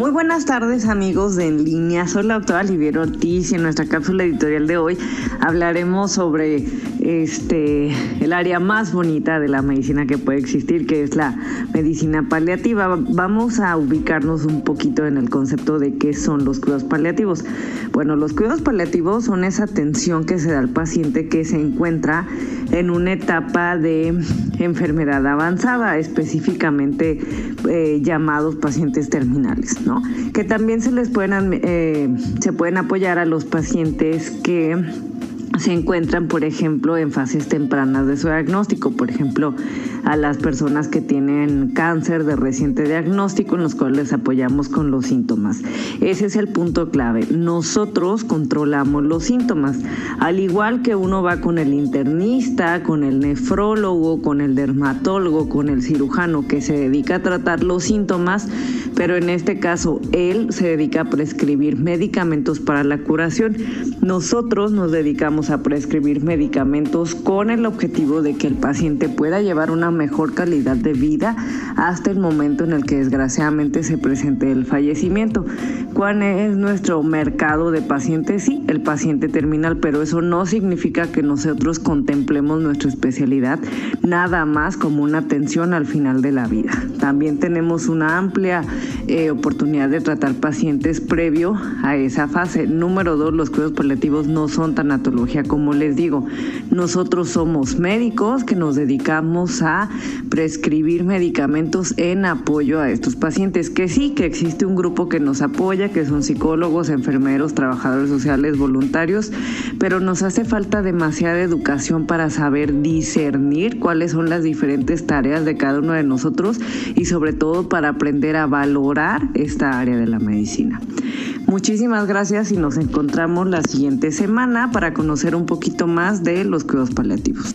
Muy buenas tardes amigos de En Línea, soy la doctora Oliviero Ortiz y en nuestra cápsula editorial de hoy hablaremos sobre este el área más bonita de la medicina que puede existir, que es la medicina paliativa. Vamos a ubicarnos un poquito en el concepto de qué son los cuidados paliativos. Bueno, los cuidados paliativos son esa atención que se da al paciente que se encuentra en una etapa de enfermedad avanzada, específicamente eh, llamados pacientes terminales que también se les pueden, eh, se pueden apoyar a los pacientes que se encuentran, por ejemplo, en fases tempranas de su diagnóstico, por ejemplo, a las personas que tienen cáncer de reciente diagnóstico, en los cuales les apoyamos con los síntomas. Ese es el punto clave. Nosotros controlamos los síntomas, al igual que uno va con el internista, con el nefrólogo, con el dermatólogo, con el cirujano que se dedica a tratar los síntomas, pero en este caso él se dedica a prescribir medicamentos para la curación. Nosotros nos dedicamos a prescribir medicamentos con el objetivo de que el paciente pueda llevar una mejor calidad de vida hasta el momento en el que desgraciadamente se presente el fallecimiento. ¿Cuál es nuestro mercado de pacientes? Sí, el paciente terminal, pero eso no significa que nosotros contemplemos nuestra especialidad nada más como una atención al final de la vida. También tenemos una amplia eh, oportunidad de tratar pacientes previo a esa fase. Número dos, los cuidados paliativos no son como les digo. Nosotros somos médicos que nos dedicamos a prescribir medicamentos en apoyo a estos pacientes. Que sí, que existe un grupo que nos apoya, que son psicólogos, enfermeros, trabajadores sociales, voluntarios, pero nos hace falta demasiada educación para saber discernir cuáles son las diferentes tareas de cada uno de nosotros y sobre todo para aprender a valorar esta área de la medicina. Muchísimas gracias y nos encontramos la siguiente semana para conocer un poquito más de los cuidados paliativos.